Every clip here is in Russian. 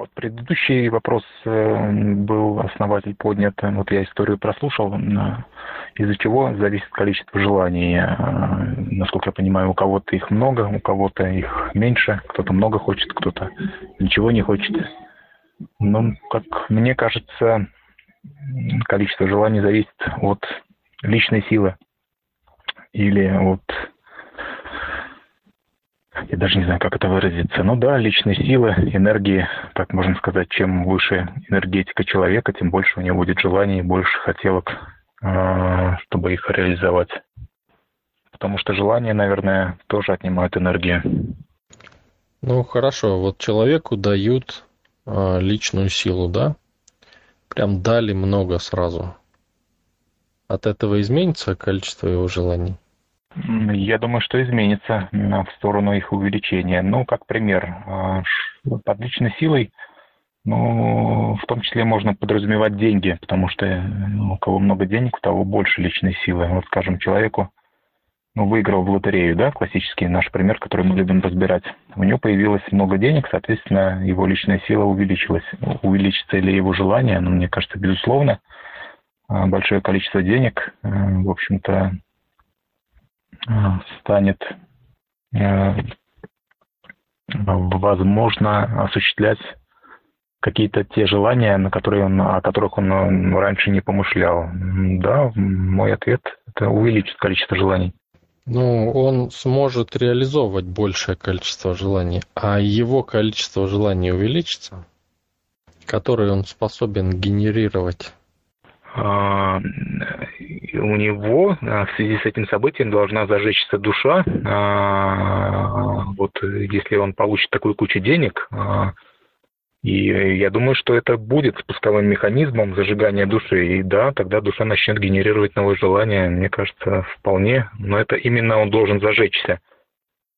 Вот предыдущий вопрос э, был основатель поднят. Вот я историю прослушал, из-за чего зависит количество желаний. Э, насколько я понимаю, у кого-то их много, у кого-то их меньше, кто-то много хочет, кто-то ничего не хочет. Но, как мне кажется, количество желаний зависит от личной силы или от я даже не знаю, как это выразиться. Ну да, личной силы, энергии, так можно сказать, чем выше энергетика человека, тем больше у него будет желаний, больше хотелок, а, чтобы их реализовать. Потому что желания, наверное, тоже отнимают энергию. Ну хорошо, вот человеку дают э, личную силу, да? Прям дали много сразу. От этого изменится количество его желаний? Я думаю, что изменится в сторону их увеличения. Ну, как пример, а, под личной силой, ну, в том числе можно подразумевать деньги, потому что ну, у кого много денег, у того больше личной силы. Вот, скажем, человеку, ну, выиграл в лотерею, да, классический наш пример, который мы любим разбирать. У него появилось много денег, соответственно, его личная сила увеличилась. Увеличится ли его желание? Ну, мне кажется, безусловно, а, большое количество денег, э, в общем-то, станет э, возможно осуществлять какие-то те желания, на которые он, о которых он раньше не помышлял. Да, мой ответ – это увеличит количество желаний. Ну, он сможет реализовывать большее количество желаний, а его количество желаний увеличится, которые он способен генерировать у него а, в связи с этим событием должна зажечься душа. А, вот если он получит такую кучу денег, и я думаю, что это будет спусковым механизмом зажигания души. И да, тогда душа начнет генерировать новые желания. Мне кажется, вполне. Но это именно он должен зажечься.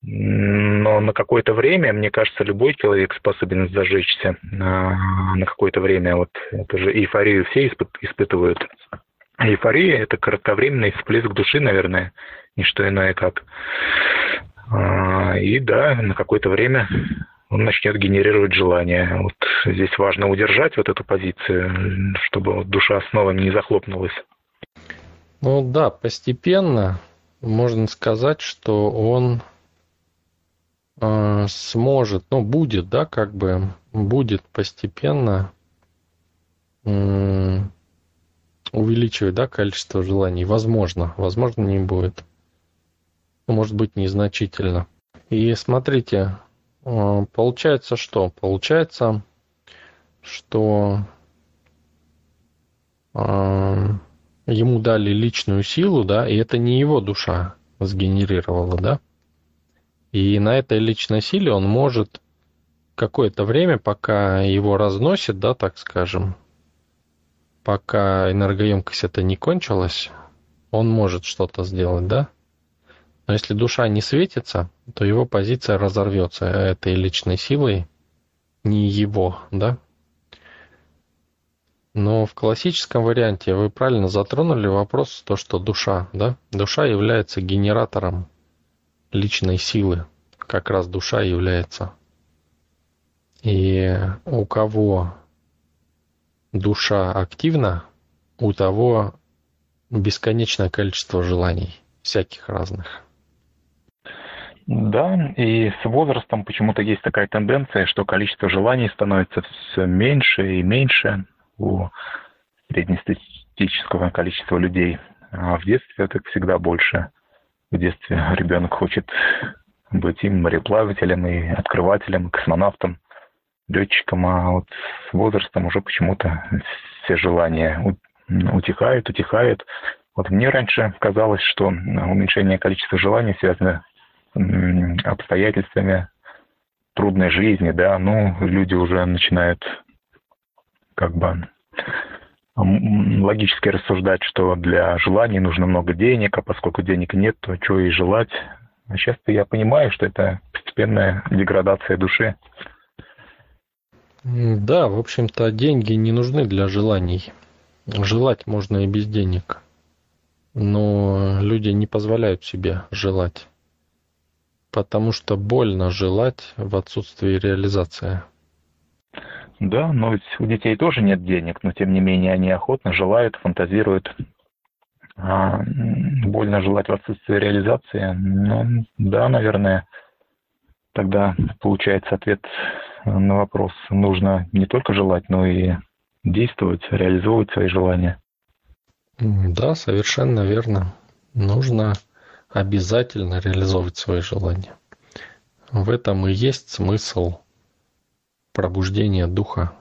Но на какое-то время, мне кажется, любой человек способен зажечься на, на какое-то время. Вот это же эйфорию все испы- испытывают. Эйфория – это кратковременный всплеск души, наверное, не что иное как. А, и да, на какое-то время он начнет генерировать желание. Вот здесь важно удержать вот эту позицию, чтобы душа снова не захлопнулась. Ну да, постепенно можно сказать, что он э, сможет, ну, будет, да, как бы, будет постепенно увеличивать, да, количество желаний. Возможно, возможно, не будет. Ну, может быть, незначительно. И смотрите, э, получается что? Получается, что э, ему дали личную силу, да, и это не его душа сгенерировала, да, и на этой личной силе он может какое-то время, пока его разносит, да, так скажем, пока энергоемкость это не кончилась, он может что-то сделать, да? Но если душа не светится, то его позиция разорвется этой личной силой, не его, да? Но в классическом варианте вы правильно затронули вопрос, то, что душа, да? Душа является генератором личной силы, как раз душа является. И у кого душа активна, у того бесконечное количество желаний, всяких разных. Да, и с возрастом почему-то есть такая тенденция, что количество желаний становится все меньше и меньше у среднестатистического количества людей. А в детстве это всегда больше в детстве ребенок хочет быть и мореплавателем, и открывателем, и космонавтом, летчиком, а вот с возрастом уже почему-то все желания утихают, утихают. Вот мне раньше казалось, что уменьшение количества желаний связано с обстоятельствами трудной жизни, да, ну, люди уже начинают как бы логически рассуждать, что для желаний нужно много денег, а поскольку денег нет, то что и желать. А сейчас-то я понимаю, что это постепенная деградация души. Да, в общем-то, деньги не нужны для желаний. Желать можно и без денег. Но люди не позволяют себе желать. Потому что больно желать в отсутствии реализации. Да, но ведь у детей тоже нет денег, но тем не менее они охотно желают, фантазируют. А, больно желать в отсутствии реализации. Ну, да, наверное, тогда получается ответ на вопрос. Нужно не только желать, но и действовать, реализовывать свои желания. Да, совершенно верно. Нужно обязательно реализовывать свои желания. В этом и есть смысл пробуждения духа